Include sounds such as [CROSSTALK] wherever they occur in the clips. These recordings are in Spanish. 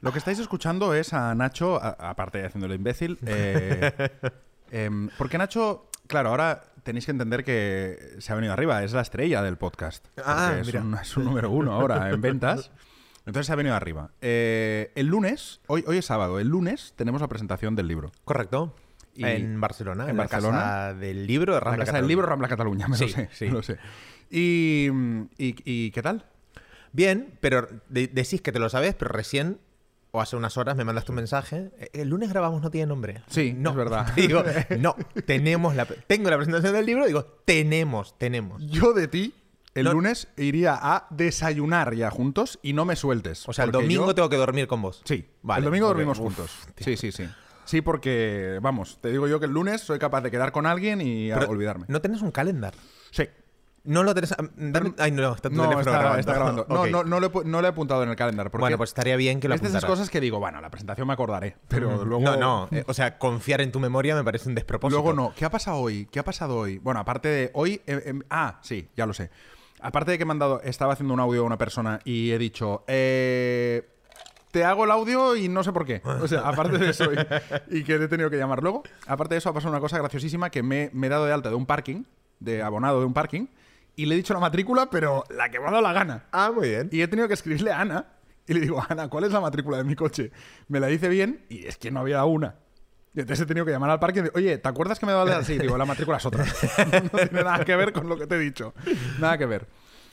Lo que estáis escuchando es a Nacho, aparte de haciendo el imbécil, [LAUGHS] eh, em, porque Nacho, claro, ahora tenéis que entender que se ha venido arriba, es la estrella del podcast. Ah, es, mira. un, es un número uno ahora en ventas. Entonces se ha venido arriba. Eh, el lunes, hoy, hoy es sábado, el lunes tenemos la presentación del libro. Correcto. Y- en Barcelona, en en, Barcelona. la casa del libro de La Rambla casa del libro Rambla Cataluña, [LAUGHS] me lo Sí, sé. sí. me lo sé. Y, y- y qué tal? Bien, pero de- decís que te lo sabes, pero recién o hace unas horas me mandaste un mensaje. "Eh, El lunes grabamos No tiene nombre. Sí, no, es verdad. [LAUGHS] Digo, no, [LAUGHS] tenemos la, tengo la presentación del libro, digo, tenemos, tenemos. Yo de ti, el No- lunes iría a desayunar ya juntos y no me sueltes. O sea, el domingo yo- tengo que dormir con vos. Sí, Vale, el domingo dormimos Uf, juntos. tío. Sí, sí, sí. Sí, porque, vamos, te digo yo que el lunes soy capaz de quedar con alguien y Pero olvidarme. ¿No tenés un calendar? Sí. No lo tenés. dame- ay, no, está tu No, teléfono está, grabando. está grabando. [LAUGHS] No, no, no, lo he, pu- no lo he apuntado en el calendar. Porque Bueno, pues estaría bien que lo es de esas cosas que digo, bueno, la presentación me acordaré, pero luego... No, no. eh, o sea, confiar en tu memoria me parece un despropósito. Luego no. ¿Qué ha pasado hoy? ¿Qué ha pasado hoy? Bueno, aparte de hoy... eh, em, ah, sí, ya lo sé. Aparte de que me han dado... Estaba haciendo un audio a una persona y he dicho... Eh, te hago el audio y no sé por qué. O sea, aparte de eso y, y que he tenido que llamar luego. Aparte de eso ha pasado una cosa graciosísima que me, me he dado de alta de un parking, de abonado de un parking, y le he dicho la matrícula, pero la que me ha dado la gana. Ah, muy bien. Y he tenido que escribirle a Ana y le digo, Ana, ¿cuál es la matrícula de mi coche? Me la dice bien y es que no había una. Y entonces he tenido que llamar al parque y decir, oye, ¿te acuerdas que me daba de Sí, digo, la matrícula es otra. [LAUGHS] no tiene nada que ver con lo que te he dicho. Nada que ver.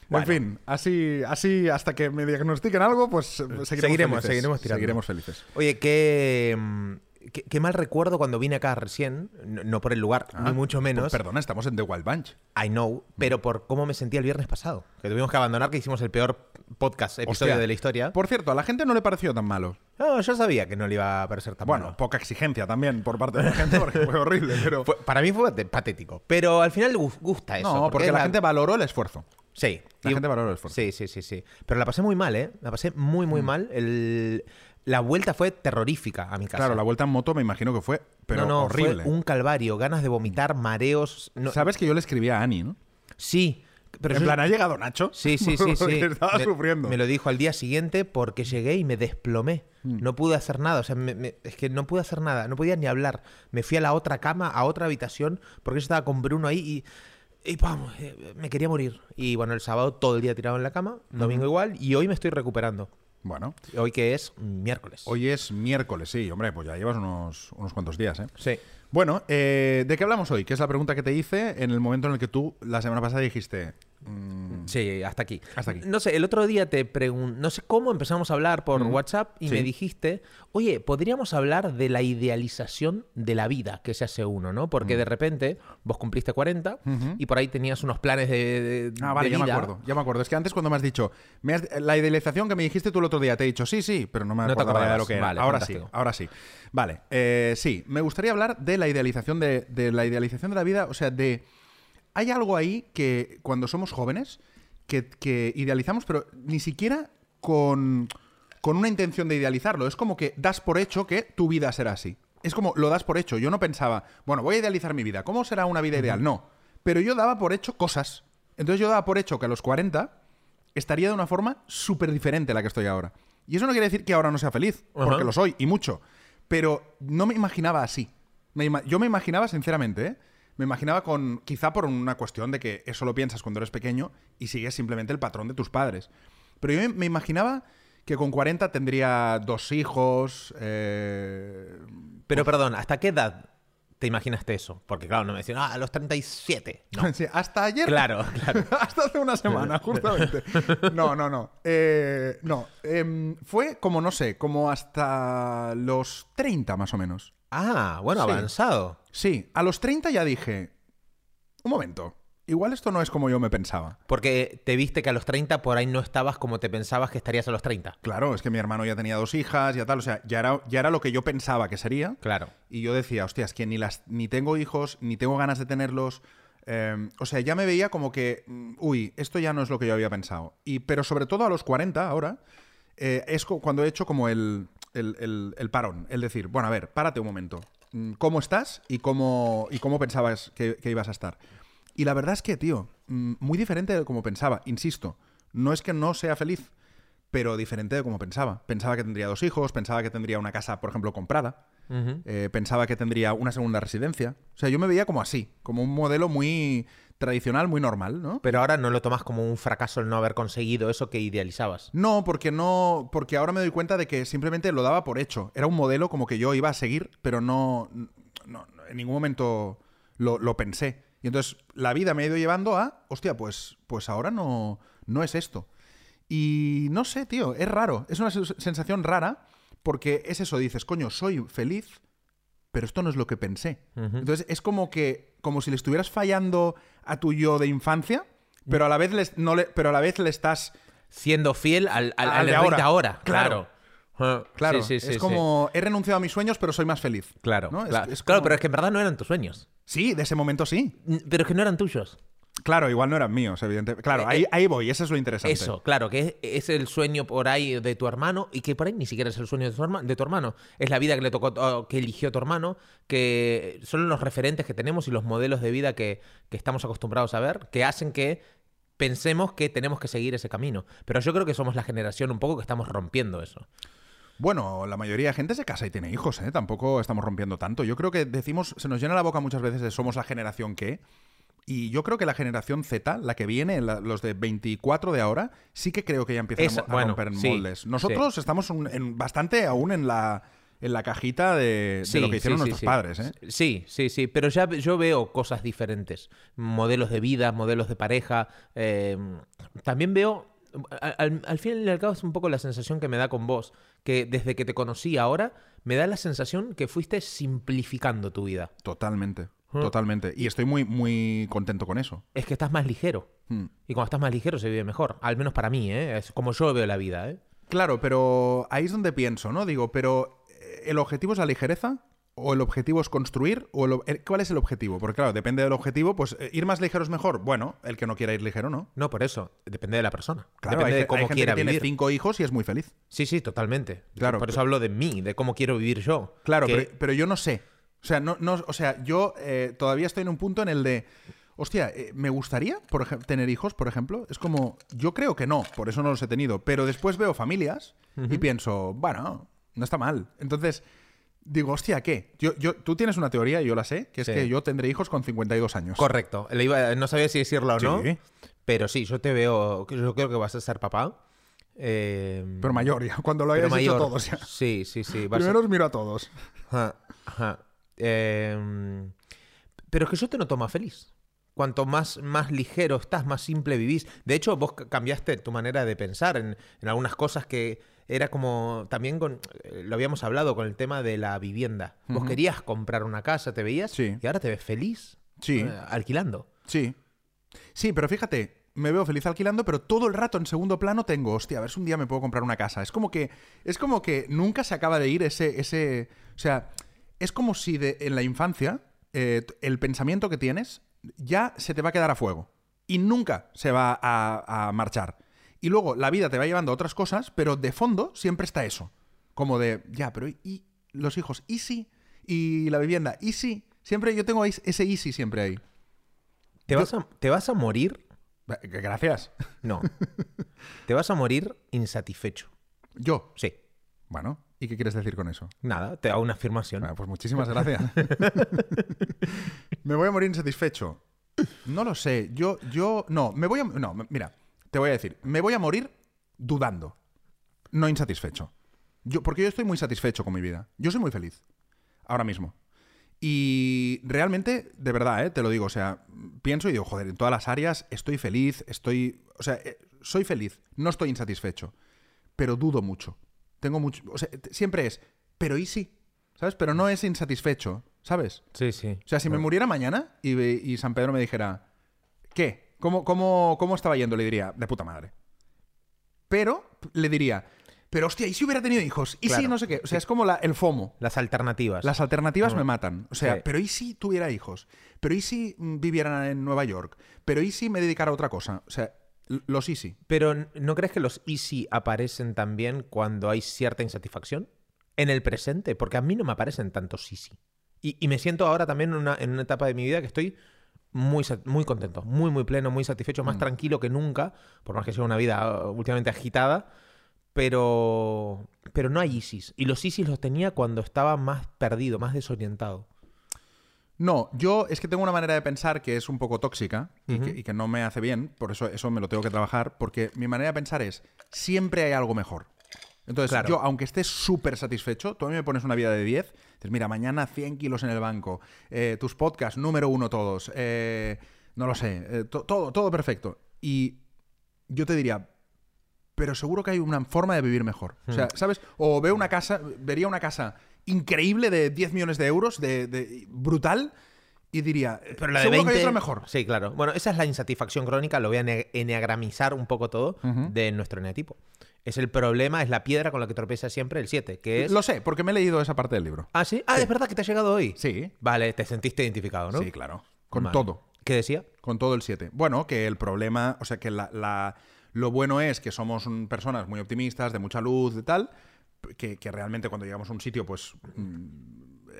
Bueno. En fin, así, así hasta que me diagnostiquen algo, pues eh, seguiremos, Seguiremos, felices. seguiremos tirando. Seguiremos felices. Oye, qué, mm, qué, qué mal recuerdo cuando vine acá recién, no, no por el lugar, Ah, ni mucho menos. pues perdona, estamos en The Wild Bunch. I know, pero por cómo me sentía el viernes pasado. Que tuvimos que abandonar, que hicimos el peor podcast, episodio Hostia. de la historia. Por cierto, a la gente no le pareció tan malo. No, yo sabía que no le iba a parecer tan Bueno, malo. poca exigencia también por parte de la gente porque fue horrible, pero... [LAUGHS] Fue- para mí fue pat- patético. Pero al final gusta eso. no, porque es la gente valoró el esfuerzo. Sí. La Y- gente valora el esfuerzo. Sí, sí, sí, sí. Pero la pasé muy mal, ¿eh? La pasé muy, muy mal. El- La vuelta fue terrorífica a mi casa. Claro, la vuelta en moto me imagino que fue, pero no, no, horrible. fue un calvario. Ganas de vomitar, mareos. no- Sabes que yo le escribí a Ani, ¿no? Sí. Pero en plan, ¿ha llegado Nacho? Sí, sí, sí, [LAUGHS] sí. Estaba me, sufriendo. Me lo dijo al día siguiente porque llegué y me desplomé. Mm. No pude hacer nada. O sea, me- me- es que no pude hacer nada. No podía ni hablar. Me fui a la otra cama, a otra habitación, porque yo estaba con Bruno ahí y. Y vamos, eh, me quería morir. Y bueno, el sábado todo el día tirado en la cama, domingo igual, y hoy me estoy recuperando. Bueno, Hoy que es miércoles. hoy es miércoles, sí, hombre, pues ya llevas unos, unos cuantos días, ¿eh? Sí. Bueno, eh, ¿de qué hablamos hoy? Que es la pregunta que te hice en el momento en el que tú la semana pasada dijiste... mm, Sí, hasta aquí. Hasta aquí. No sé, el otro día te pregunté, no sé cómo empezamos a hablar por WhatsApp y Sí. me dijiste, oye, podríamos hablar de la idealización de la vida que se hace uno, ¿no? Porque de repente vos cumpliste 40 y por ahí tenías unos planes de, de- Ah, vale, de ya me acuerdo, ya me acuerdo. Es que antes cuando me has dicho, me has- la idealización que me dijiste tú el otro día, te he dicho, sí, sí, pero no me No acordaba de lo que era. Vale, ahora fantástico. sí, ahora sí. Vale, eh, sí, me gustaría hablar de la idealización de, de la idealización de la vida, o sea, de... Hay algo ahí que cuando somos jóvenes, que, que idealizamos, pero ni siquiera con, con una intención de idealizarlo. Es como que das por hecho que tu vida será así. Es como lo das por hecho. Yo no pensaba, bueno, voy a idealizar mi vida. ¿Cómo será una vida ideal? No. Pero yo daba por hecho cosas. Entonces yo daba por hecho que a los 40 estaría de una forma súper diferente a la que estoy ahora. Y eso no quiere decir que ahora no sea feliz, porque lo soy, y mucho. Pero no me imaginaba así. Me ima- yo me imaginaba, sinceramente, ¿eh? Me imaginaba con, quizá por una cuestión de que eso lo piensas cuando eres pequeño y sigues simplemente el patrón de tus padres. Pero yo me, imaginaba que con 40 tendría dos hijos, eh, Pero perdón, ¿hasta qué edad te imaginaste eso? Porque claro, no me decían, ah, a los 37. No. [LAUGHS] Sí, hasta ayer. Claro, [LAUGHS] claro. hasta hace una semana, [LAUGHS] justamente. No, no, no. Eh, no. Em, fue como, no sé, como hasta los 30 más o menos. Ah, bueno, Sí. avanzado. Sí, a los 30 ya dije, un momento, igual esto no es como yo me pensaba. Porque te viste que a los 30 por ahí no estabas como te pensabas que estarías a los 30. Claro, es que mi hermano ya tenía dos hijas, ya tal, o sea, ya era, ya era lo que yo pensaba que sería. Claro. Y yo decía, hostia, es que ni, las, ni tengo hijos, ni tengo ganas de tenerlos. eh, o sea, ya me veía como que, mm, uy, esto ya no es lo que yo había pensado. Y, pero sobre todo a los 40 ahora, eh, es cuando he hecho como el, el, el- el parón. El decir, bueno, a ver, párate un momento. Mm, ¿Cómo estás y cómo, y cómo pensabas que, que ibas a estar? Y la verdad es que, tío, mm, muy diferente de como pensaba. Insisto, no es que no sea feliz, pero diferente de como pensaba. Pensaba que tendría dos hijos, pensaba que tendría una casa, por ejemplo, comprada, eh, pensaba que tendría una segunda residencia. O sea, yo me veía como así, como un modelo muy tradicional, muy normal, ¿no? Pero ahora no lo tomas como un fracaso el no haber conseguido eso que idealizabas. No, porque no, porque ahora me doy cuenta de que simplemente lo daba por hecho. Era un modelo como que yo iba a seguir, pero no, no- en ningún momento lo, lo pensé. Y entonces la vida me ha ido llevando a, hostia, pues, pues ahora no, no es esto. Y no sé, tío, es raro. Es una sens- sensación rara porque es eso, dices, coño, soy feliz, pero esto no es lo que pensé. Entonces es como que, como si le estuvieras fallando a tu yo de infancia, pero a la vez le, no le, pero a la vez le estás Siendo fiel al, al, Al al de ahora. ahora. Claro. Claro. Ah, Claro, Sí, sí, sí, es como he renunciado a mis sueños, pero soy más feliz. Claro, ¿no? Es- claro. es Claro, pero es que en verdad no eran tus sueños. Sí, de ese momento sí. Pero es que no eran tuyos. Claro, igual no eran míos, evidentemente. Claro, Eh, ahí, eh, ahí voy, eso es lo interesante. Eso, claro, que es, es el sueño por ahí de tu hermano y que por ahí ni siquiera es el sueño de tu, herma- de tu hermano. Es la vida que le tocó, que eligió tu hermano, que son los referentes que tenemos y los modelos de vida que, que estamos acostumbrados a ver, que hacen que pensemos que tenemos que seguir ese camino. Pero yo creo que somos la generación un poco que estamos rompiendo eso. Bueno, la mayoría de gente se casa y tiene hijos, ¿eh? Tampoco estamos rompiendo tanto. Yo creo que decimos, se nos llena la boca muchas veces de somos la generación que. Y yo creo que la generación Z, la que viene, la- los de 24 de ahora, sí que creo que ya empiezan Esa- a, bueno, romper sí, moldes. Nosotros estamos un- en- bastante aún en la, en la cajita de, de lo que hicieron sí, sí, nuestros sí. padres, ¿eh? Sí, sí, sí, pero ya yo veo cosas diferentes. Modelos de vida, modelos de pareja. eh, también veo, al, al fin y al cabo es un poco la sensación que me da con vos, que desde que te conocí ahora, me da la sensación que fuiste simplificando tu vida. Totalmente, Mm. totalmente. Y estoy muy, muy contento con eso. Es que estás más ligero. Mm. Y cuando estás más ligero se vive mejor. Al menos para mí, ¿eh? Es como yo veo la vida, ¿eh? Claro, pero ahí es donde pienso, ¿no? Digo, pero eh, ¿el objetivo es la ligereza? ¿O el objetivo es construir? ¿O el el- ¿Cuál es el objetivo? Porque claro, depende del objetivo, pues eh, ir más ligero es mejor. Bueno, el que no quiera ir ligero, ¿no? No, por eso. Depende de la persona. Claro, Depende hay, de hay cómo gente quiera que tiene cinco hijos y es muy feliz. Sí, sí, totalmente. Claro, Por eso pero- hablo de mí, de cómo quiero vivir yo. Claro, Que- pero, pero yo no sé. O sea, no, no, o sea yo eh, todavía estoy en un punto en el de. Hostia, eh, ¿me gustaría por tener hijos, por ejemplo? Es como. Yo creo que no, por eso no los he tenido. Pero después veo familias y pienso, bueno, no está mal. Entonces, digo, hostia, ¿qué? Yo, yo, tú tienes una teoría, y yo la sé, que es Sí. que yo tendré hijos con 52 años. Correcto. Le iba- no sabía si decirlo o no. Sí. Pero sí, yo te veo. Yo creo que vas a ser papá. Eh, Pero mayor, ya, cuando lo hayas hecho todos. Ya. Sí, sí, sí. vas a- Primero os miro a todos. Ajá, ajá. Eh, pero es que yo te noto más feliz. Cuanto más, más ligero estás, más simple vivís. De hecho, vos ca- cambiaste tu manera de pensar en, en algunas cosas que era como también con eh, lo habíamos hablado con el tema de la vivienda. Vos querías comprar una casa, te veías Sí. y ahora te ves feliz Sí. eh, alquilando. Sí. Sí, pero fíjate, me veo feliz alquilando, pero todo el rato en segundo plano tengo, hostia, a ver si un día me puedo comprar una casa. Es como que, es como que nunca se acaba de ir ese, ese, o sea, es como si de, en la infancia eh, el pensamiento que tienes ya se te va a quedar a fuego y nunca se va a, a marchar. Y luego la vida te va llevando a otras cosas, pero de fondo siempre está eso, como de, ya, pero ¿y los hijos? ¿Y sí? ¿Y la vivienda? ¿Y sí? Siempre yo tengo ese easy siempre ahí. ¿Te vas, a, ¿Te vas a morir? Gracias. No. [LAUGHS] te vas a morir insatisfecho. Yo. Sí. Bueno, ¿y qué quieres decir con eso? Nada, te hago una afirmación. Ah, pues muchísimas gracias. [LAUGHS] me voy a morir insatisfecho. No lo sé. Yo, yo, no, me voy a, no, mira, te voy a decir, me voy a morir dudando, no insatisfecho. Yo, porque yo estoy muy satisfecho con mi vida. Yo soy muy feliz. Ahora mismo. Y realmente, de verdad, ¿eh? te lo digo, o sea, pienso y digo, joder, en todas las áreas estoy feliz, estoy, o sea, eh, soy feliz, no estoy insatisfecho, pero dudo mucho. Tengo mucho, o sea, siempre es, pero ¿y sí? ¿Sabes? Pero no es insatisfecho, ¿sabes? Sí, sí. O sea, si me muriera mañana y, y San Pedro me dijera, ¿qué? ¿Cómo, cómo, ¿Cómo estaba yendo? Le diría, de puta madre. Pero le diría, pero hostia, ¿y si hubiera tenido hijos? ¿Y si no sé qué? O sea, es como la- el FOMO. Las alternativas. Las alternativas No. me matan. O sea, Sí. pero ¿y si tuviera hijos? ¿Pero y si mm, viviera en Nueva York? ¿Pero y si me dedicara a otra cosa? O sea, los easy. Pero ¿no crees que los easy aparecen también cuando hay cierta insatisfacción? En el presente, porque a mí no me aparecen tantos easy. Y, y me siento ahora también en una, en una etapa de mi vida que estoy muy, muy contento, muy, muy pleno, muy satisfecho, Mm. más tranquilo que nunca, por más que sea una vida uh, últimamente agitada, pero, pero no hay ISIS. Y los ISIS los tenía cuando estaba más perdido, más desorientado. No, yo es que tengo una manera de pensar que es un poco tóxica y, que, y que no me hace bien, por eso eso me lo tengo que trabajar, porque mi manera de pensar es, siempre hay algo mejor. Entonces, Claro. yo, aunque esté súper satisfecho, tú a mí me pones una vida de 10, dices, mira, mañana 100 kilos en el banco, eh, tus podcasts, número uno todos, eh, no lo sé, eh, to- todo, todo perfecto. Y yo te diría, pero seguro que hay una forma de vivir mejor. O Hmm. sea, ¿sabes? O veo una casa, vería una casa increíble de 10 millones de euros, de, de- brutal, y diría, Pero la de seguro 20... que hay otra mejor. Sí, claro. Bueno, esa es la insatisfacción crónica, lo voy a enneagramizar un poco todo Ujú. de nuestro eneatipo. Es el problema, es la piedra con la que tropieza siempre el 7, que es... Lo sé, porque me he leído esa parte del libro. Ah, ¿sí? Ah, es verdad que te ha llegado hoy. Sí, Vale, te sentiste identificado, ¿no? sí, claro. Con Vale. todo. ¿Qué decía? Con todo el 7. Bueno, que el problema, o sea, que la, la- lo bueno es que somos personas muy optimistas, de mucha luz, de tal, que, que realmente cuando llegamos a un sitio, pues mm,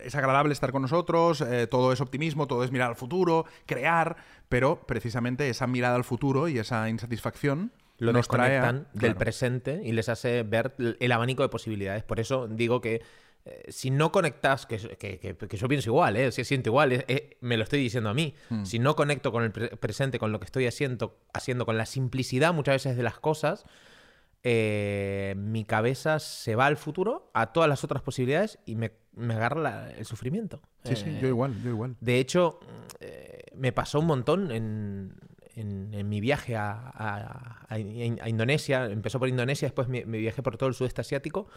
es agradable estar con nosotros, eh, todo es optimismo, todo es mirar al futuro, crear, pero precisamente esa mirada al futuro y esa insatisfacción Lo nos trae a- desconectan del claro. presente y les hace ver el abanico de posibilidades. Por eso digo que eh, si no conectas, que, que- que- que yo pienso igual, ¿eh? si siento igual, eh, eh, me lo estoy diciendo a mí, Hmm. si no conecto con el pre- presente, con lo que estoy haciendo, haciendo con la simplicidad muchas veces de las cosas, eh, mi cabeza se va al futuro, a todas las otras posibilidades y me, me agarra la- el sufrimiento. Sí, sí, Eh, yo igual, yo igual. de hecho, eh, me pasó un montón en, en- en mi viaje a, a- a- a Indonesia. Empezó por Indonesia, después me, me viajé por todo el sudeste asiático.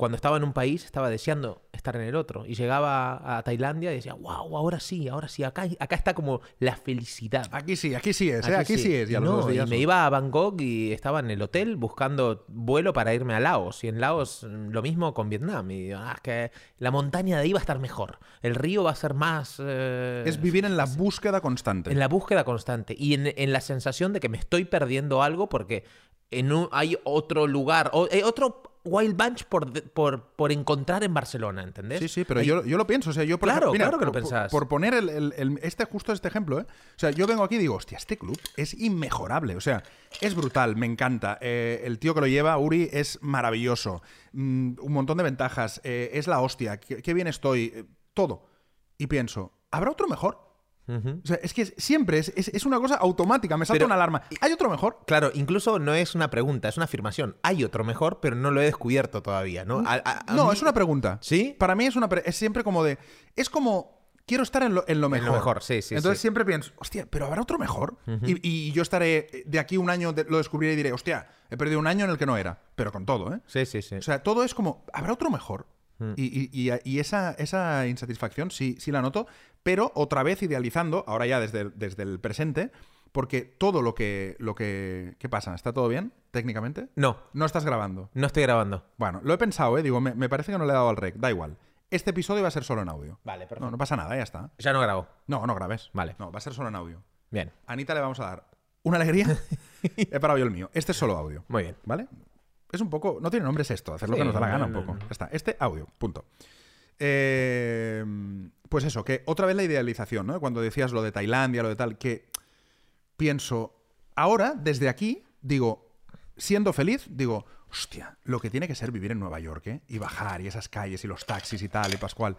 Cuando estaba en un país, estaba deseando estar en el otro. Y llegaba a Tailandia y decía, wow, ahora sí, ahora sí, acá, acá está como la felicidad. Aquí sí, aquí sí es, ¿eh? aquí, sí. es. Y, a los no, dos y me iba a Bangkok y estaba en el hotel buscando vuelo para irme a Laos. Y en Laos mm, lo mismo con Vietnam. Y ah, es que la montaña de ahí va a estar mejor. El río va a ser más... eh, Es vivir en la búsqueda constante. en la búsqueda constante y en, en la sensación de que me estoy perdiendo algo porque en un- hay otro lugar, o, hay otro Wild Bunch por, por, por encontrar en Barcelona, ¿entendés? Sí, sí, pero yo, yo lo pienso. O sea, yo por Claro, ejemplo, mira, claro que lo por- por- pensás. Por, poner el, el- el- este justo este ejemplo, ¿eh? O sea, yo vengo aquí y digo, hostia, este club es inmejorable. O sea, es brutal, me encanta. Eh, el tío que lo lleva, Uri, es maravilloso. Mm, un montón de ventajas. eh, es la hostia. Qué, qué bien estoy. eh, todo. Y pienso, ¿habrá otro mejor? O sea, es que es- siempre es, es- es una cosa automática. Me salta Pero- una alarma. ¿Hay otro mejor? Claro, incluso no es una pregunta, es una afirmación. Hay otro mejor, pero no lo he descubierto todavía, ¿no? A- a- a No, mí- es una pregunta. ¿Sí? Para mí es una es siempre como de. Es como. Quiero estar en lo, en lo En lo mejor. mejor, sí, sí, Entonces sí. siempre pienso, hostia, pero habrá otro mejor. y, y yo estaré. De aquí un año de- lo descubriré y diré, hostia, he perdido un año en el que no era. Pero con todo, ¿eh? Sí, sí, sí. O sea, todo es como, ¿habrá otro mejor? Mm. Y, y- y- y esa, esa insatisfacción sí, sí la noto, pero otra vez idealizando, ahora ya desde el, desde el presente, porque todo lo que, lo que... ¿Qué pasa? ¿Está todo bien técnicamente? no, No estás grabando. no estoy grabando. Bueno, lo he pensado, ¿eh? Digo, me, me parece que no le he dado al rec. Da igual. Este episodio va a ser solo en audio. Vale, perfecto. No, no pasa nada, ya está. Ya no grabo. No, no grabes. Vale. No, va a ser solo en audio. Bien, A Anita le vamos a dar una alegría. [LAUGHS] he parado yo el mío. Este es solo audio. muy bien. ¿Vale? Es un poco. No tiene nombre, es esto. Hacer lo Sí, que nos da la gana no, un poco. no. Ya está. Este audio. Punto. Eh, pues eso, que otra vez la idealización, ¿no? Cuando decías lo de Tailandia, lo de tal, que pienso. Ahora, desde aquí, digo, siendo feliz, digo, hostia, lo que tiene que ser vivir en Nueva York, ¿eh? Y bajar, y esas calles, y los taxis y tal, y Pascual.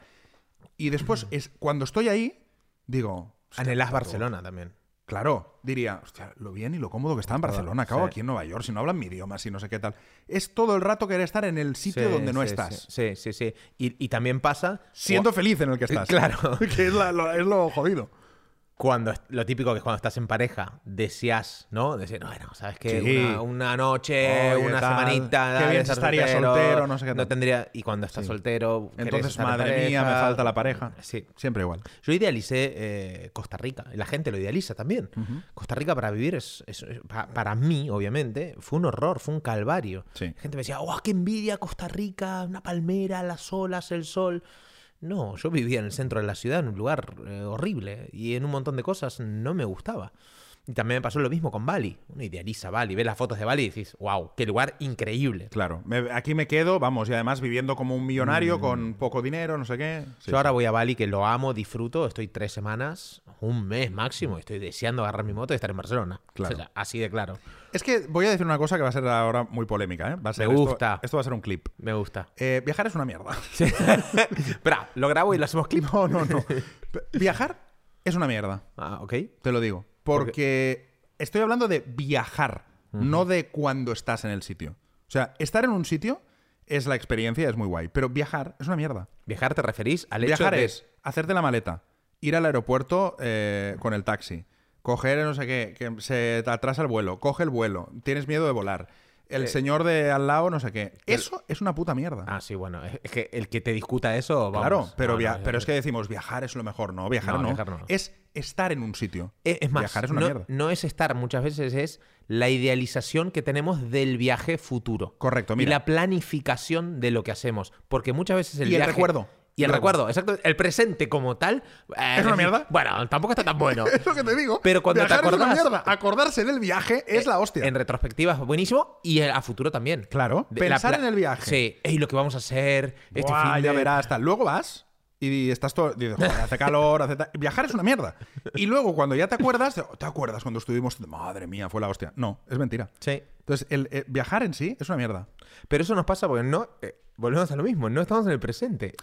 Y después, es, cuando estoy ahí, digo. Anhelás Barcelona también. Claro, diría, hostia, lo bien y lo cómodo que está en Barcelona, acabo sí. aquí en Nueva York, si no hablan mi idioma, si no sé qué tal. Es todo el rato querer estar en el sitio Sí, donde no sí, estás. Sí, sí, sí. Y, y también pasa... Siendo feliz en el que [LAUGHS] estás. Claro. [LAUGHS] que es, la- lo, es lo jodido. Cuando lo típico que es cuando estás en pareja deseas, ¿no? Decir, no, bueno, sabes que Sí. una, una noche, Oye, una tal, semanita, qué bien estar estaría soltero, no sé qué tal. tendría y cuando estás soltero, querés Entonces, madre mía, me falta la pareja. Sí. Siempre igual. Yo idealicé eh, Costa Rica, la gente lo idealiza también. Costa Rica para vivir es, es- es- pa- para mí, obviamente, fue un horror, fue un calvario. Sí. La gente me decía, ¡oh, qué envidia Costa Rica! Una palmera, las olas, el sol. No, yo vivía en el centro de la ciudad, en un lugar eh, horrible, y en un montón de cosas no me gustaba. Y también me pasó lo mismo con Bali. Uno idealiza Bali, ve las fotos de Bali y dices, wow, qué lugar increíble. Claro, me- aquí me quedo, vamos, y además viviendo como un millonario con poco dinero, no sé qué. Sí, Yo ahora voy a Bali, que lo amo, disfruto, estoy tres semanas, un mes máximo, estoy deseando agarrar mi moto y estar en Barcelona. Claro. O sea, así de claro. Es que voy a decir una cosa que va a ser ahora muy polémica, ¿eh? Va a ser Me gusta. Esto, va a ser un clip. Me gusta. Eh, viajar es una mierda. [LAUGHS] Espera, lo grabo y lo hacemos clip. No, no, no. Viajar es una mierda, Ah, ok. te lo digo. Porque estoy hablando de viajar, no de cuando estás en el sitio. O sea, estar en un sitio es la experiencia, es muy guay. Pero viajar es una mierda. Viajar te referís al hecho Viajar de... es hacerte la maleta, ir al aeropuerto eh, con el taxi, coger no sé qué, que se te atrasa el vuelo, coge el vuelo, tienes miedo de volar, el señor de al lado no sé qué. Eso es una puta mierda. Ah, sí, bueno, es que el que te discuta eso, vamos. claro, pero, via- no, pero es que decimos viajar es lo mejor, no, viajar No, no. viajar no. Es estar en un sitio. Eh, Es más, viajar es una no, mierda. no es estar, muchas veces es la idealización que tenemos del viaje futuro. Correcto, Y mira. la planificación de lo que hacemos. Porque muchas veces el Y el viaje... recuerdo. Y el Luego. recuerdo, exacto. El presente como tal... eh, ¿Es una mierda? Bueno, tampoco está tan bueno. [LAUGHS] Es lo que te digo. Pero cuando te viajar es una acordás- mierda. Acordarse del viaje es la hostia. En retrospectiva es buenísimo y a futuro también. Claro, De- pensar en el viaje. Sí, y lo que vamos a hacer. Este Buah, fin ya verás, tal. Luego vas y estás todo. dices, "Joder, hace calor, hace tal". Viajar es una mierda. Y luego, cuando ya te acuerdas, ¿te acuerdas cuando estuvimos? Madre mía, fue la hostia. No, es mentira. Sí. Entonces, el, eh, viajar en sí es una mierda. Pero eso nos pasa porque no. eh, volvemos a lo mismo, no estamos en el presente.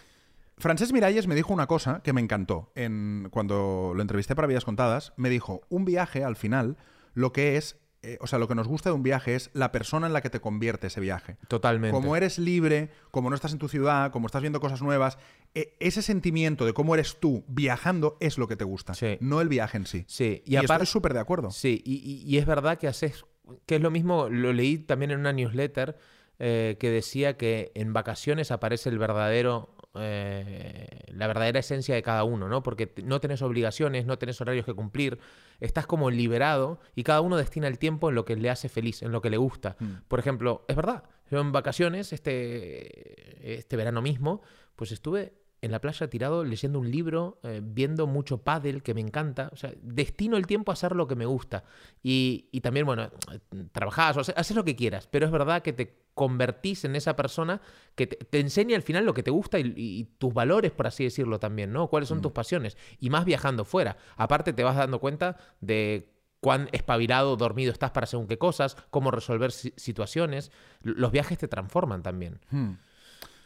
Francesc Miralles me dijo una cosa que me encantó. En, cuando lo entrevisté para Vidas Contadas, me dijo: un viaje al final, lo que es. eh, o sea, lo que nos gusta de un viaje es la persona en la que te convierte ese viaje. Totalmente. Como eres libre, como no estás en tu ciudad, como estás viendo cosas nuevas, e- ese sentimiento de cómo eres tú viajando es lo que te gusta, Sí. no el viaje en sí. Sí, y, Y, aparte. súper de acuerdo. Sí, y, y- y es verdad que haces. que es lo mismo, lo leí también en una newsletter eh, que decía que en vacaciones aparece el verdadero. Eh, la verdadera esencia de cada uno, ¿no? Porque no tenés obligaciones, no tenés horarios que cumplir, estás como liberado y cada uno destina el tiempo en lo que le hace feliz, en lo que le gusta. Mm. Por ejemplo, es verdad, yo en vacaciones, este, este verano mismo, pues estuve en la playa tirado leyendo un libro, eh, viendo mucho pádel que me encanta. O sea, destino el tiempo a hacer lo que me gusta. Y, y también, bueno, trabajás o haces, haces lo que quieras, pero es verdad que te convertís en esa persona que te, te enseña al final lo que te gusta y, y tus valores, por así decirlo también, ¿no? ¿Cuáles son tus pasiones? Y más viajando fuera. Aparte te vas dando cuenta de cuán espabilado, dormido estás para según qué cosas, cómo resolver si- situaciones. Los viajes te transforman también. Hmm.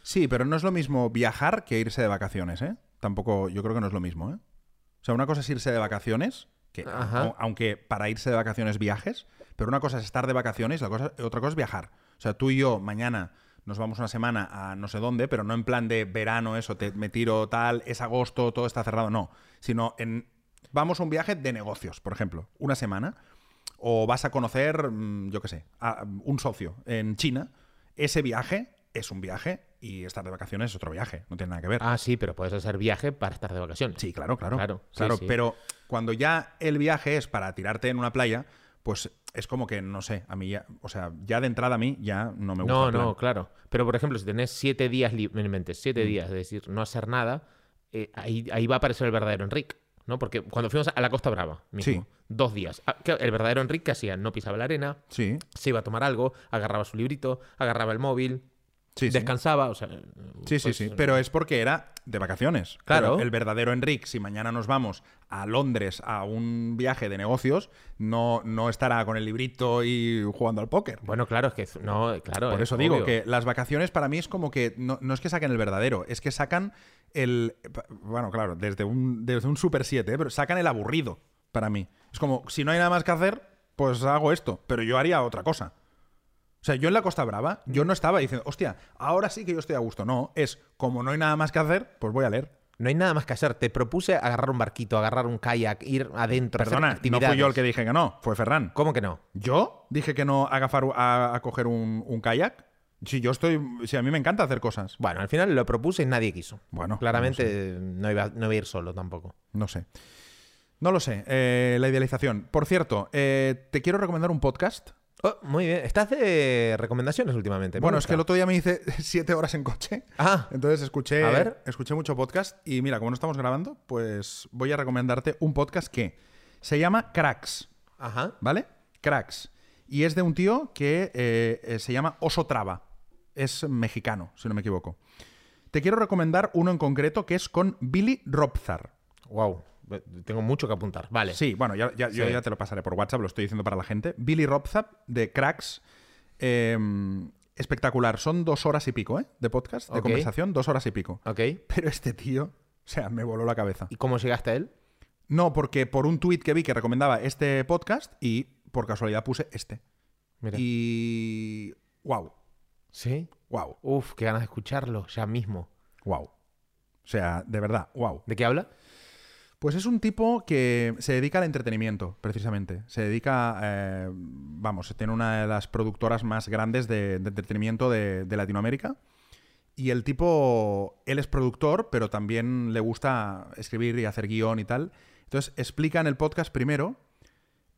Sí, pero no es lo mismo viajar que irse de vacaciones, ¿eh? Tampoco, yo creo que no es lo mismo, ¿eh? O sea, una cosa es irse de vacaciones, que Ajá. aunque para irse de vacaciones viajes, pero una cosa es estar de vacaciones, la cosa, otra cosa es viajar. O sea, tú y yo mañana nos vamos una semana a no sé dónde, pero no en plan de verano, eso, te, me tiro tal, es agosto, todo está cerrado, no. Sino en. Vamos a un viaje de negocios, por ejemplo, una semana, o vas a conocer, mm, yo qué sé, a un socio en China. Ese viaje es un viaje y estar de vacaciones es otro viaje, no tiene nada que ver. Ah, sí, pero puedes hacer viaje para estar de vacaciones. Sí, claro, claro. Claro, Claro, sí, sí. pero cuando ya el viaje es para tirarte en una playa, pues es como que, no sé, a mí ya, o sea, ya de entrada a mí ya no me gusta. No, el plan. no, claro. Pero, por ejemplo, si tenés siete días libremente, Mm. siete días, es decir, no hacer nada, eh, ahí, ahí va a aparecer el verdadero Enrique, ¿no? Porque cuando fuimos a la Costa Brava, mismo, Sí. dos días, ah, ¿qué- el verdadero Enrique, ¿qué hacía? No pisaba la arena, Sí, se iba a tomar algo, agarraba su librito, agarraba el móvil, sí, sí. descansaba, o sea... Sí, sí, pues, sí. Pero es porque era de vacaciones. Claro. Pero el verdadero Enric, si mañana nos vamos a Londres a un viaje de negocios, no, no estará con el librito y jugando al póker. Bueno, claro, es que... No, claro. Por es eso digo que las vacaciones para mí es como que no, no es que saquen el verdadero, es que sacan el. Bueno, claro, desde un, desde un Super 7, ¿eh? pero sacan el aburrido para mí. Es como, si no hay nada más que hacer, pues hago esto, pero yo haría otra cosa. O sea, yo en la Costa Brava, yo no estaba diciendo, hostia, ahora sí que yo estoy a gusto. No, es como no hay nada más que hacer, pues voy a leer. No hay nada más que hacer. Te propuse agarrar un barquito, agarrar un kayak, ir adentro, hacer Perdona, no actividades. fui yo el que dije que no, fue Ferran. ¿Cómo que no? ¿Yo dije que no agafar, a, a coger un, un kayak? Si yo estoy. Si a mí me encanta hacer cosas. Bueno, al final lo propuse y nadie quiso. Bueno, Claramente no, iba, no iba a ir solo tampoco. No sé. No lo sé. eh, la idealización. Por cierto, eh, te quiero recomendar un podcast. Oh, muy bien. Estás de recomendaciones últimamente. me bueno, es que el otro día me hice [LAUGHS] siete horas en coche. Ah, Entonces escuché, A ver. escuché mucho podcast. Y mira, como no estamos grabando, pues voy a recomendarte un podcast que se llama Cracks. Ajá. ¿vale? Cracks. Y es de un tío que eh, eh, se llama Oso Traba. Es mexicano, si no me equivoco. Te quiero recomendar uno en concreto que es con Billy Robzar. Wow. Tengo mucho que apuntar. Vale. Sí, bueno, ya, ya- yo ya te lo pasaré por WhatsApp, lo estoy diciendo para la gente. Billy Robzap de Cracks. eh, espectacular. Son dos horas y pico, ¿eh? De podcast, de conversación, dos horas y pico. Ok. Pero este tío, o sea, me voló la cabeza. ¿Y cómo llegaste a él? No, porque por un tuit que vi que recomendaba este podcast y por casualidad puse este. Mira. Y. ¡Wow! ¿Sí? ¡Wow! Uf, qué ganas de escucharlo ya mismo. ¡Wow! O sea, de verdad, wow. ¿De qué habla? Pues es un tipo que se dedica al entretenimiento, precisamente. Se dedica, eh, vamos, tiene una de las productoras más grandes de, de entretenimiento de, de Latinoamérica. Y el tipo, él es productor, pero también le gusta escribir y hacer guion y tal. Entonces explica en el podcast primero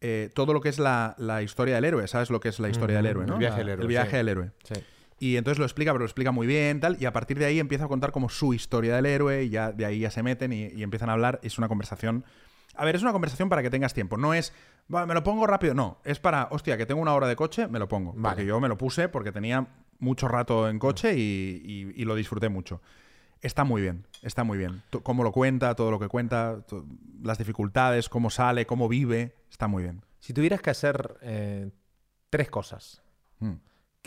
eh, todo lo que es la, la historia del héroe. ¿Sabes lo que es la historia del héroe, el no? viaje La- del héroe, El viaje sí. del héroe. Sí. Y entonces lo explica, pero lo explica muy bien, tal. Y a partir de ahí empieza a contar como su historia del héroe. Y ya de ahí ya se meten y, y empiezan a hablar. Es una conversación. A ver, es una conversación para que tengas tiempo. No es, "Va, me lo pongo rápido. No, es para, hostia, que tengo una hora de coche, me lo pongo. Vale. Porque yo me lo puse porque tenía mucho rato en coche y, y- y lo disfruté mucho. Está muy bien, está muy bien. T- Cómo lo cuenta, todo lo que cuenta, las dificultades, cómo sale, cómo vive. Está muy bien. Si tuvieras que hacer eh, tres cosas, Mm.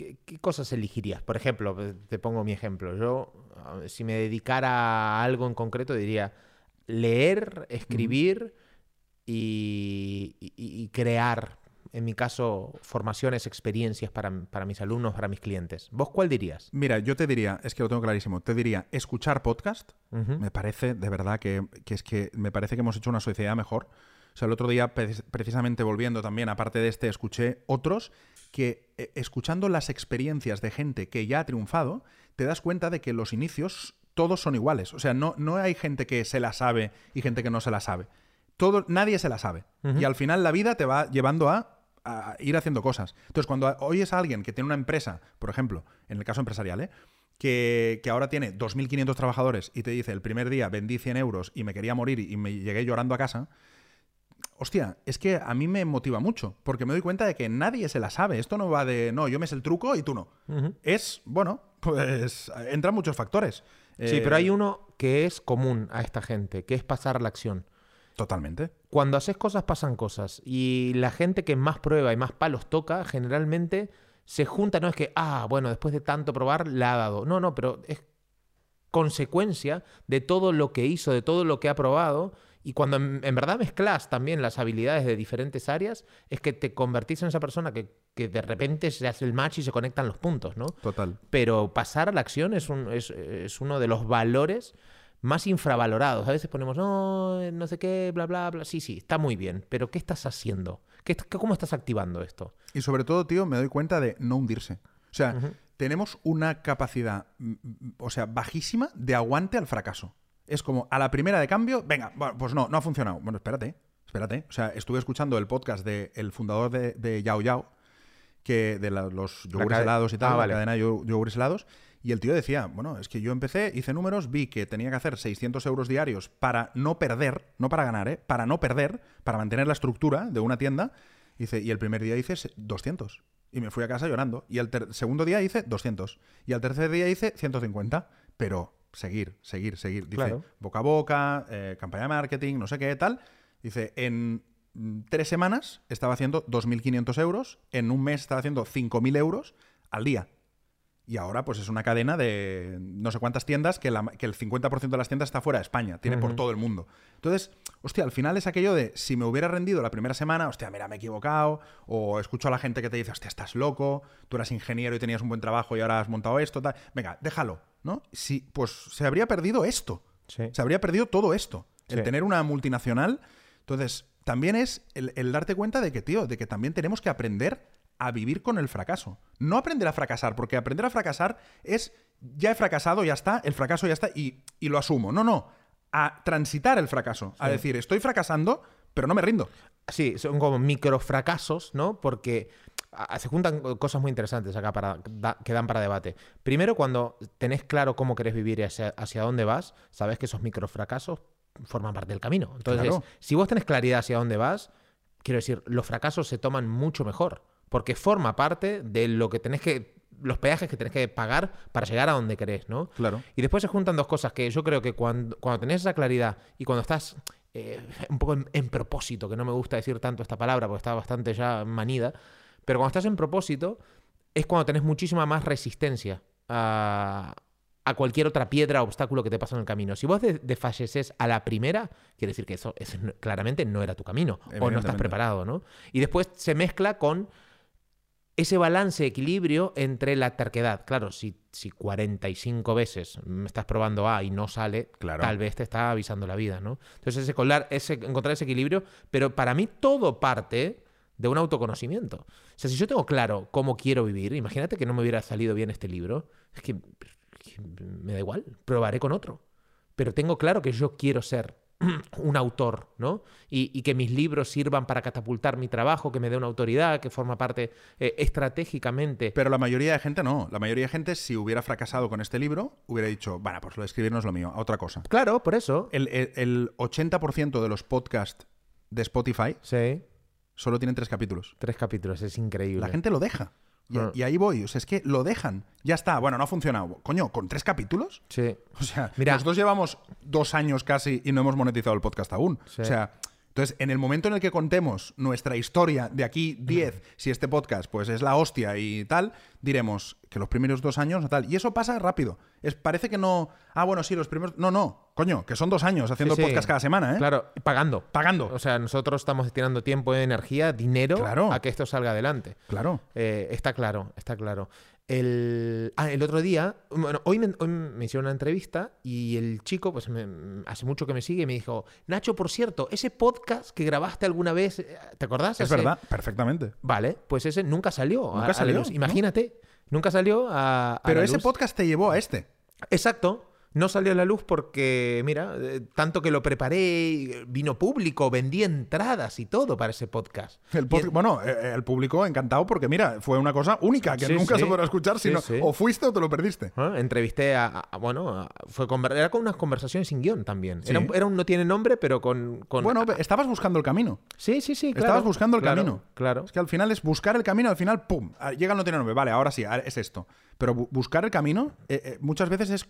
¿Qué, qué cosas elegirías? Por ejemplo, te pongo mi ejemplo. Yo, a ver, si me dedicara a algo en concreto, diría leer, escribir y, y- y crear, en mi caso, formaciones, experiencias para, para mis alumnos, para mis clientes. ¿Vos cuál dirías? Mira, yo te diría, es que lo tengo clarísimo, te diría escuchar podcast. Me parece, de verdad, que, que es que me parece que hemos hecho una sociedad mejor. O sea, el otro día, pre- precisamente volviendo también, aparte de este, escuché otros que, eh, escuchando las experiencias de gente que ya ha triunfado, te das cuenta de que los inicios todos son iguales. O sea, no, no hay gente que se la sabe y gente que no se la sabe. Todo, nadie se la sabe. Y al final la vida te va llevando a, a ir haciendo cosas. Entonces, cuando oyes a alguien que tiene una empresa, por ejemplo, en el caso empresarial, ¿eh? que, que ahora tiene 2.500 trabajadores y te dice el primer día vendí 100 euros y me quería morir y me llegué llorando a casa, hostia, es que a mí me motiva mucho, porque me doy cuenta de que nadie se la sabe. Esto no va de, no, yo me sé el truco y tú no. Es, bueno, pues entran muchos factores. Sí, Eh, pero hay uno que es común a esta gente, que es pasar la acción. Totalmente. Cuando haces cosas pasan cosas y la gente que más prueba y más palos toca generalmente se junta, no es que, ah, bueno, después de tanto probar la ha dado. No, no, pero es consecuencia de todo lo que hizo, de todo lo que ha probado. Y cuando en, en verdad mezclas también las habilidades de diferentes áreas, es que te convertís en esa persona que, que de repente se hace el match y se conectan los puntos, ¿no? Total. Pero pasar a la acción es, un- es- es uno de los valores más infravalorados. A veces ponemos, no, no sé qué, bla, bla, bla. Sí, sí, está muy bien, pero ¿qué estás haciendo? ¿Qué, ¿Cómo estás activando esto? Y sobre todo, tío, me doy cuenta de no hundirse. O sea, tenemos una capacidad, mm, mm, o sea, bajísima de aguante al fracaso. Es como, a la primera de cambio, venga, bueno, pues no, no ha funcionado. Bueno, espérate, espérate. O sea, estuve escuchando el podcast del fundador de, de Yao Yao, que de la- los yogures helados y tal, Ah, la vale. cadena de yo- yogures helados, y el tío decía, bueno, es que yo empecé, hice números, vi que tenía que hacer 600 euros diarios para no perder, no para ganar, ¿eh? para no perder, para mantener la estructura de una tienda, Dice, y el primer día hice se- 200. Y me fui a casa llorando. Y el segundo día hice 200. Y al tercer día hice 150. Pero seguir, seguir, seguir. Dice, Claro. boca a boca, eh, campaña de marketing, no sé qué, tal. Dice, en mm, tres semanas estaba haciendo 2.500 euros. En un mes estaba haciendo 5.000 euros al día. Y ahora, pues es una cadena de no sé cuántas tiendas que, la- que el 50% de las tiendas está fuera de España, tiene por todo el mundo. Entonces, hostia, al final es aquello de si me hubiera rendido la primera semana, hostia, mira, me he equivocado, o escucho a la gente que te dice, hostia, estás loco, tú eras ingeniero y tenías un buen trabajo y ahora has montado esto, tal. Venga, déjalo, ¿no? Sí, pues se habría perdido esto. Sí. Se habría perdido todo esto. El tener una multinacional. Entonces, también es el, el darte cuenta de que, tío, de que también tenemos que aprender a vivir con el fracaso. No aprender a fracasar, porque aprender a fracasar es ya he fracasado, ya está, el fracaso ya está y, y lo asumo. No, no. A transitar el fracaso. A decir, estoy fracasando, pero no me rindo. Sí, son como microfracasos, ¿no? Porque a- se juntan cosas muy interesantes acá para, da- que dan para debate. Primero, cuando tenés claro cómo querés vivir y hacia, hacia dónde vas, sabes que esos microfracasos forman parte del camino. Entonces, Claro. si vos tenés claridad hacia dónde vas, quiero decir, los fracasos se toman mucho mejor, porque forma parte de lo que tenés que, los peajes que tenés que pagar para llegar a donde querés, ¿no? Claro. Y después se juntan dos cosas que yo creo que cuando, cuando tenés esa claridad y cuando estás eh, un poco en, en propósito, que no me gusta decir tanto esta palabra porque está bastante ya manida, pero cuando estás en propósito es cuando tenés muchísima más resistencia a, a cualquier otra piedra o obstáculo que te pasa en el camino. Si vos de- desfalleces a la primera, quiere decir que eso, eso claramente no era tu camino o no estás preparado, ¿no? Y después se mezcla con ese balance, equilibrio entre la terquedad. Claro, si, si 45 veces me estás probando A y no sale, Claro. tal vez te está avisando la vida, ¿no? Entonces, ese colar, ese, encontrar ese equilibrio, pero para mí todo parte de un autoconocimiento. O sea, si yo tengo claro cómo quiero vivir, imagínate que no me hubiera salido bien este libro, es que, que me da igual, probaré con otro. Pero tengo claro que yo quiero ser [CLEARS THROAT] un autor, ¿no? Y, y que mis libros sirvan para catapultar mi trabajo, que me dé una autoridad, que forma parte eh, estratégicamente. Pero la mayoría de gente no. La mayoría de gente, si hubiera fracasado con este libro, hubiera dicho, bueno, pues lo de escribir no es lo mío, a otra cosa. Claro, por eso. El, el- el 80% de los podcasts de Spotify Sí, solo tienen tres capítulos. tres capítulos, es increíble. La gente lo deja. Y, Ah. y ahí voy. O sea, es que lo dejan. Ya está. Bueno, no ha funcionado. Coño, ¿con tres capítulos? Sí. [LAUGHS] O sea, Mira. nosotros llevamos dos años casi y no hemos monetizado el podcast aún. Sí. O sea, entonces, en el momento en el que contemos nuestra historia de aquí 10, si este podcast pues es la hostia y tal, diremos que los primeros dos años tal. Y eso pasa rápido. Es, parece que no... Ah, bueno, sí, los primeros... No, no. Coño, que son dos años haciendo Sí, sí. podcast cada semana, ¿eh? Claro, pagando. Pagando. O sea, nosotros estamos destinando tiempo, energía, dinero Claro. a que esto salga adelante. Claro. Eh, está claro, está claro. El, ah, el otro día, bueno, hoy me, hoy me hicieron una entrevista y el chico, pues me- hace mucho que me sigue, y me dijo, Nacho, por cierto, ese podcast que grabaste alguna vez, eh, ¿te acordás? Es Hace- verdad, perfectamente. Vale, pues ese nunca salió. a- Nunca a la salió. Imagínate, nunca salió a, a Pero la ese luz. podcast te llevó a este. Exacto. No salió a la luz porque, mira, eh, tanto que lo preparé, vino público, vendí entradas y todo para ese podcast. El pod- Bueno, eh, el público encantado porque, mira, fue una cosa única que Sí, nunca sí. se podrá escuchar, sino sí. o fuiste o te lo perdiste. ¿Ah? Entrevisté a, bueno, a- fue conver- era con unas conversaciones sin guion también. Era, un, era un no tiene nombre, pero con... con- Bueno, a- estabas buscando el camino. sí, sí, sí, claro. Estabas buscando el claro, camino. Claro. Es que al final es buscar el camino, al final, ¡pum! Ah, Llega el no tiene nombre. Vale, ahora sí, ahora es esto. Pero bu- buscar el camino eh, eh, muchas veces es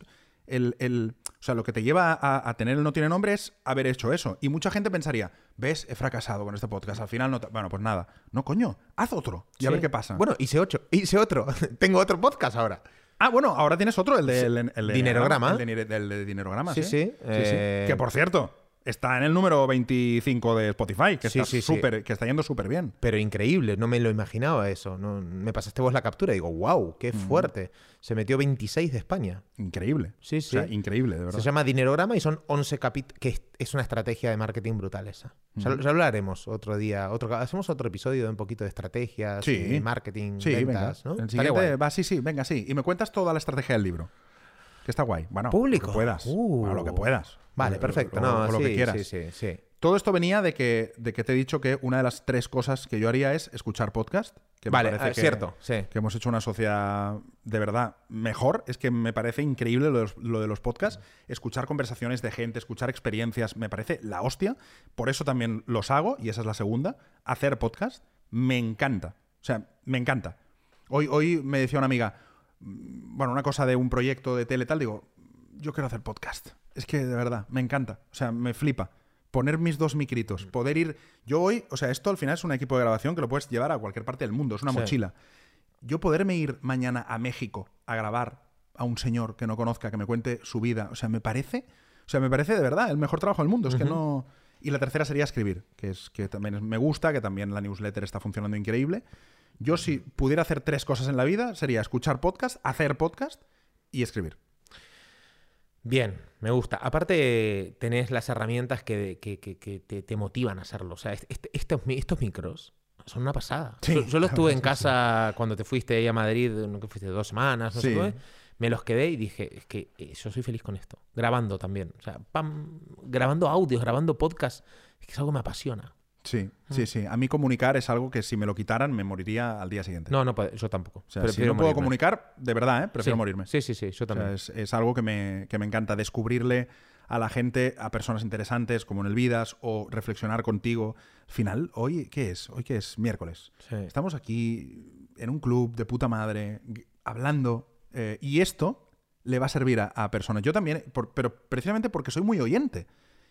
el, el- O sea, lo que te lleva a, a tener el no tiene nombre es haber hecho eso. Y mucha gente pensaría, ves, he fracasado con este podcast, al final no... te-". Bueno, pues nada. No, coño, haz otro y a ver qué pasa. Bueno, hice ocho. Hice otro. [LAUGHS] Tengo otro podcast ahora. Ah, bueno, ahora tienes otro, el de, el, el de Dinerograma. El de, Dinerograma, Sí, sí. sí, eh, Que por cierto, está en el número 25 de Spotify, que, Sí, está, sí, que está yendo súper bien. Pero increíble, no me lo imaginaba eso. No, me pasaste vos la captura y digo, wow, qué fuerte. Se metió 26 de España. Increíble. Sí, O sea, sí. increíble, de verdad. Se llama Dinerograma y son 11 capítulos, que es, una estrategia de marketing brutal esa. Ya, ya hablaremos otro día, otro, hacemos otro episodio de un poquito de estrategias, y marketing, Sí, ventas, venga. ¿no? El Estaría siguiente guay. va, sí, sí, venga, sí. Y me cuentas toda la estrategia del libro. Que está guay. Bueno, Público. Lo que puedas. Uh. Bueno, lo que puedas. Vale, Lo- perfecto. lo- no, lo sí, que quieras. sí, sí, sí. Todo esto venía de que, de que te he dicho que una de las tres cosas que yo haría es escuchar podcast. Que me Vale, parece ah, que- cierto, sí. que hemos hecho una sociedad de verdad mejor. Es que me parece increíble lo de, los, lo de los podcasts. Escuchar conversaciones de gente, escuchar experiencias, me parece la hostia. Por eso también los hago, y esa es la segunda. Hacer podcast me encanta. O sea, me encanta. Hoy, hoy me decía una amiga, mm, bueno, una cosa de un proyecto de tele tal, digo, yo quiero hacer podcast. Es que de verdad, me encanta. O sea, me flipa. Poner mis dos micritos, poder ir. Yo hoy, o sea, esto al final es un equipo de grabación que lo puedes llevar a cualquier parte del mundo, es una Sí. mochila. Yo poderme ir mañana a México a grabar a un señor que no conozca, que me cuente su vida, o sea, me parece, o sea, me parece de verdad el mejor trabajo del mundo. Es que no. Y la tercera sería escribir, que es que también me gusta, que también la newsletter está funcionando increíble. Yo si pudiera hacer tres cosas en la vida sería escuchar podcast, hacer podcast y escribir. Bien, me gusta. Aparte, tenés las herramientas que, que- que- que te, te motivan a hacerlo. O sea, este- este- estos, mi- estos micros son una pasada. Sí, yo, yo los tuve en casa cuando te fuiste ahí a Madrid, ¿no? que fuiste dos semanas, no sé Sí. qué. Me los quedé y dije, es que eh, yo soy feliz con esto. Grabando también. O sea, pam, grabando audios, grabando podcast. Es que es algo que me apasiona. Sí, Mm. sí, sí. A mí comunicar es algo que si me lo quitaran me moriría al día siguiente. No, no, yo tampoco. o sea, si no puedo morirme. comunicar, de verdad, ¿eh? prefiero Sí. morirme. Sí, sí, sí, yo O sea, también. es, es algo que me, que me encanta descubrirle a la gente, a personas interesantes como en el Vidas o reflexionar contigo. Al final, hoy, ¿qué es? Hoy, ¿qué es? Miércoles. Sí. Estamos aquí en un club de puta madre, hablando, eh, y esto le va a servir a, a personas. Yo también, por- pero precisamente porque soy muy oyente.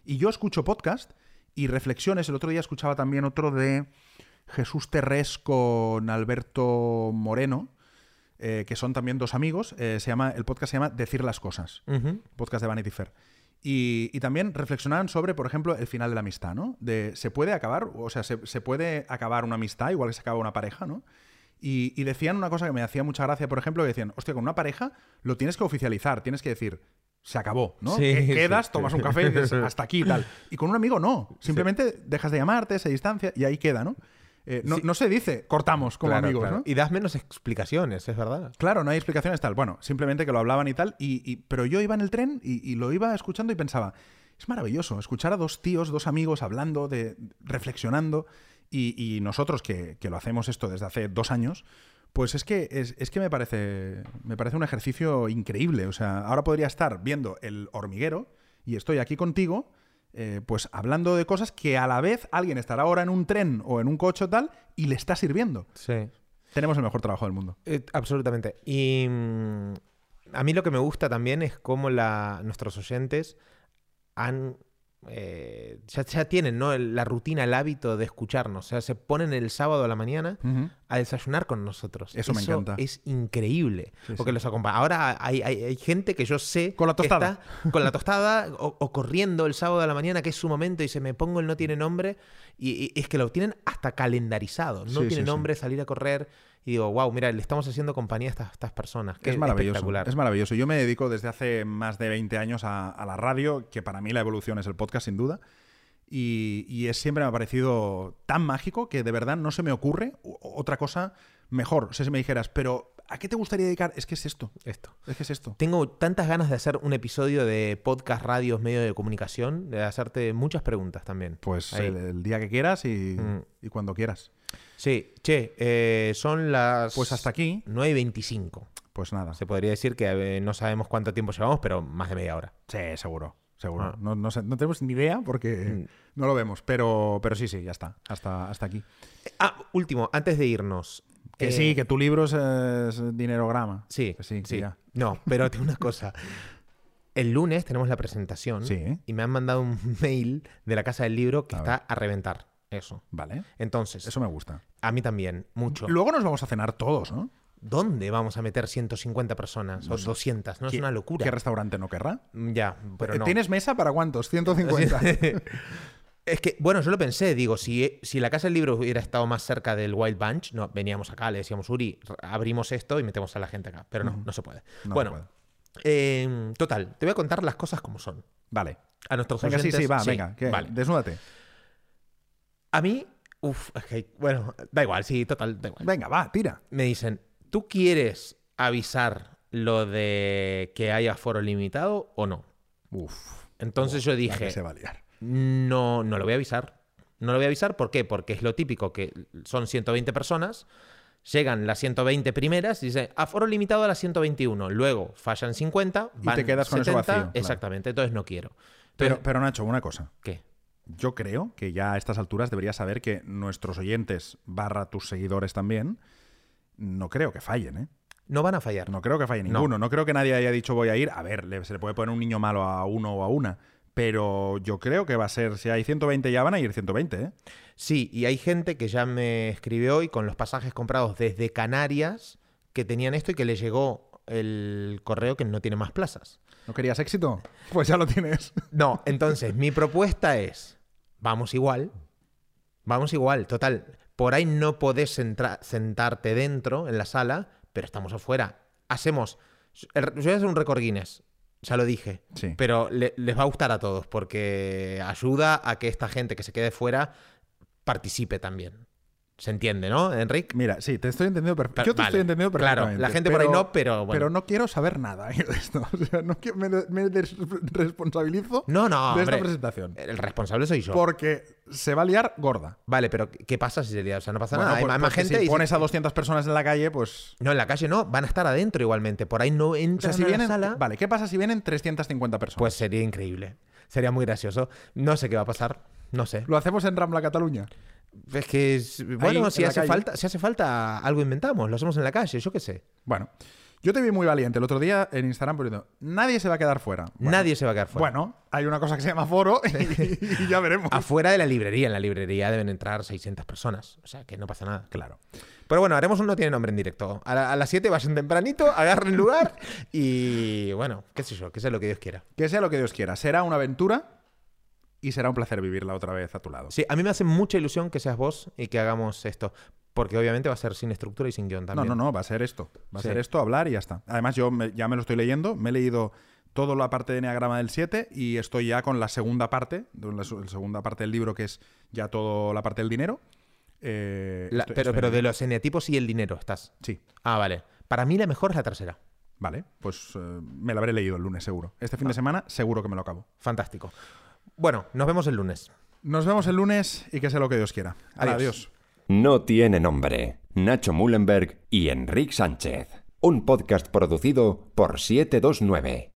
Y yo escucho podcast y reflexiones. El otro día escuchaba también otro de Jesús Terrés con Alberto Moreno, eh, que son también dos amigos. Eh, se llama, el podcast se llama Decir las Cosas podcast de Vanity Fair. Y, y también reflexionaban sobre, por ejemplo, el final de la amistad, ¿no? De, ¿se puede acabar? O sea, ¿se, se puede acabar una amistad igual que se acaba una pareja, ¿no? Y, y decían una cosa que me hacía mucha gracia, por ejemplo, que decían, hostia, con una pareja lo tienes que oficializar, tienes que decir, se acabó, ¿no? Sí, Que- Quedas, sí. tomas un café y dices, [LAUGHS] hasta aquí y tal. Y con un amigo no, simplemente dejas de llamarte, se distancia y ahí queda, ¿no? Eh, no, se dice, cortamos como Claro, amigos, claro. ¿no? Y das menos explicaciones, es verdad. Claro, no hay explicaciones tal. Bueno, simplemente que lo hablaban y tal. Y, y- pero yo iba en el tren y, y lo iba escuchando y pensaba, es maravilloso escuchar a dos tíos, dos amigos hablando, de, reflexionando. Y, y nosotros que, que lo hacemos esto desde hace dos años, pues es que, es, es que me, parece, me parece un ejercicio increíble. O sea, ahora podría estar viendo el hormiguero y estoy aquí contigo. eh, pues hablando de cosas que a la vez alguien estará ahora en un tren o en un coche o tal y le está sirviendo. Sí. Tenemos el mejor trabajo del mundo. Eh, absolutamente. Y mm, a mí lo que me gusta también es cómo la, nuestros oyentes han. Eh, ya, ya tienen ¿no? el- la rutina, el hábito de escucharnos. O sea, se ponen el sábado a la mañana Ujú. a desayunar con nosotros. Eso me encanta. Es increíble. Sí, porque sí. los acompaña. Ahora hay, hay- hay gente que yo sé. Con la que tostada. está con la [LAUGHS] tostada o, o corriendo el sábado a la mañana, que es su momento, y se me pongo el no tiene nombre. Y, y es que lo tienen hasta calendarizado. No Sí, tiene nombre salir a correr. Y digo, wow, mira, le estamos haciendo compañía a estas, estas personas. Qué es maravilloso. espectacular. Es maravilloso. Yo me dedico desde hace más de 20 años a, a la radio, que para mí la evolución es el podcast, sin duda. Y, y es siempre me ha parecido tan mágico que de verdad no se me ocurre otra cosa mejor. O sea, si me dijeras, pero ¿a qué te gustaría dedicar? Es que es esto. Esto. Es que es esto. Tengo tantas ganas de hacer un episodio de podcast, radios, medio de comunicación, de hacerte muchas preguntas también. Pues el día que quieras y, Mm. y cuando quieras. Sí, che, eh, son las Pues hasta aquí, 9 y 25. pues nada. Se podría decir que eh, no sabemos cuánto tiempo llevamos, pero más de media hora. Sí, seguro. Seguro. Ah. No, no sé- no tenemos ni idea porque Mm. no lo vemos. Pero, pero sí, sí, ya está. Hasta, hasta aquí. Ah, último, antes de irnos. Que eh, sí, que tu libro es, es dinerograma. Sí, Que sí, que sí. ya. No, pero tengo una cosa. El lunes tenemos la presentación Sí. y me han mandado un [LAUGHS] mail de la Casa del Libro que A está a reventar. Eso. Vale. Entonces, Eso me gusta. a mí también, mucho. Luego nos vamos a cenar todos, ¿no? ¿Dónde vamos a meter 150 personas? O sé. 200, ¿no? Es ¿Qué- una locura. ¿Qué restaurante no querrá? Ya, pero no. ¿Tienes mesa para cuántos? 150. [LAUGHS] Es que, bueno, yo lo pensé, digo, si, si la Casa del Libro hubiera estado más cerca del Wild Bunch, no, veníamos acá, le decíamos, Uri, abrimos esto y metemos a la gente acá. Pero no, no se puede. No bueno, se puede. eh, total, te voy a contar las cosas como son. Vale. A nuestros Venga, sí, oyentes. sí, va, venga. que- Vale. Desnúdate. A mí, uff, bueno, da igual, sí, total, da igual. Venga, va, tira. Me dicen, ¿tú quieres avisar lo de que haya foro limitado o no? Uf. Entonces yo dije, se va a liar. no, no lo voy a avisar. No lo voy a avisar, ¿por qué? Porque es lo típico, que son 120 personas, llegan las 120 primeras y dicen, aforo limitado a las 121. Luego fallan 50, Y van te quedas con eso 70, vacío, claro. Exactamente, entonces no quiero. Pero, Entonces, pero Nacho, una cosa. ¿Qué? Yo creo que ya a estas alturas deberías saber que nuestros oyentes, barra tus seguidores también, no creo que fallen, ¿eh? No van a fallar. No creo que falle No. ninguno. No, creo que nadie haya dicho voy a ir. A ver, se le puede poner un niño malo a uno o a una. Pero yo creo que va a ser, si hay 120 ya van a ir 120, ¿eh? Sí, y hay gente que ya me escribió hoy con los pasajes comprados desde Canarias que tenían esto y que le llegó el correo que no tiene más plazas. ¿No querías éxito? [LAUGHS] Pues ya lo tienes. No, entonces mi propuesta es, vamos igual, vamos igual, total, por ahí no podés sentarte dentro en la sala, pero estamos afuera. Hacemos, yo voy a hacer un récord Guinness, ya lo dije, Sí. pero le- les va a gustar a todos porque ayuda a que esta gente que se quede fuera participe también. Se entiende, ¿no, Enric? Mira, sí, te estoy entendiendo Pero- perfectamente. Yo te vale, estoy entendiendo claro, perfectamente. la gente por ahí no, pero bueno. Pero no quiero saber nada [LAUGHS] de esto. O sea, no quiero- me, me responsabilizo No, no, de hombre. esta presentación. El responsable soy yo. Porque se va a liar gorda. Vale, pero ¿qué pasa si sería? O sea, no pasa Bueno, nada. Hay más- gente si y- pones a 200 personas en la calle, pues... No, en la calle no, van a estar adentro igualmente. Por ahí no O sea, entran si a vienen... la sala. Vale, ¿qué pasa si vienen 350 personas? Pues sería increíble. Sería muy gracioso. No sé qué va a pasar. No sé. ¿Lo hacemos en Rambla Cataluña? Es que, es- bueno, en si hace, calle. falta, si hace falta, algo inventamos. Lo hacemos en la calle, yo qué sé. Bueno, yo te vi muy valiente el otro día en Instagram poniendo, nadie se va a quedar fuera. Bueno, Nadie se va a quedar fuera. Bueno, hay una cosa que se llama foro y, y ya veremos. Afuera de la librería. En la librería deben entrar 600 personas. O sea, que no pasa nada. Claro. Pero bueno, haremos un no tiene nombre en directo. A, la- a las 7 vayan tempranito, agarren lugar y bueno, qué sé yo, que sea lo que Dios quiera. Que sea lo que Dios quiera. Será una aventura y será un placer vivirla otra vez a tu lado. Sí, a mí me hace mucha ilusión que seas vos y que hagamos esto. Porque obviamente va a ser sin estructura y sin guion No, también. no, no, va a ser esto. Va a Sí. ser esto, hablar y ya está. Además, yo me- ya me lo estoy leyendo, me he leído toda la parte de Enneagrama del 7 y estoy ya con la segunda parte, la, segunda parte del libro que es ya toda la parte del dinero. Eh, La- estoy- pero, pero de los eneatipos y el dinero estás. Sí, Ah, vale. Para mí la mejor es la tercera. vale. Pues eh, me la habré leído el lunes seguro. Este fin de semana seguro que me lo acabo. Fantástico. Bueno, nos vemos el lunes. Nos vemos el lunes y que sea lo que Dios quiera. Adiós. No tiene nombre. Nacho Mullenberg y Enrique Sánchez. Un podcast producido por 729.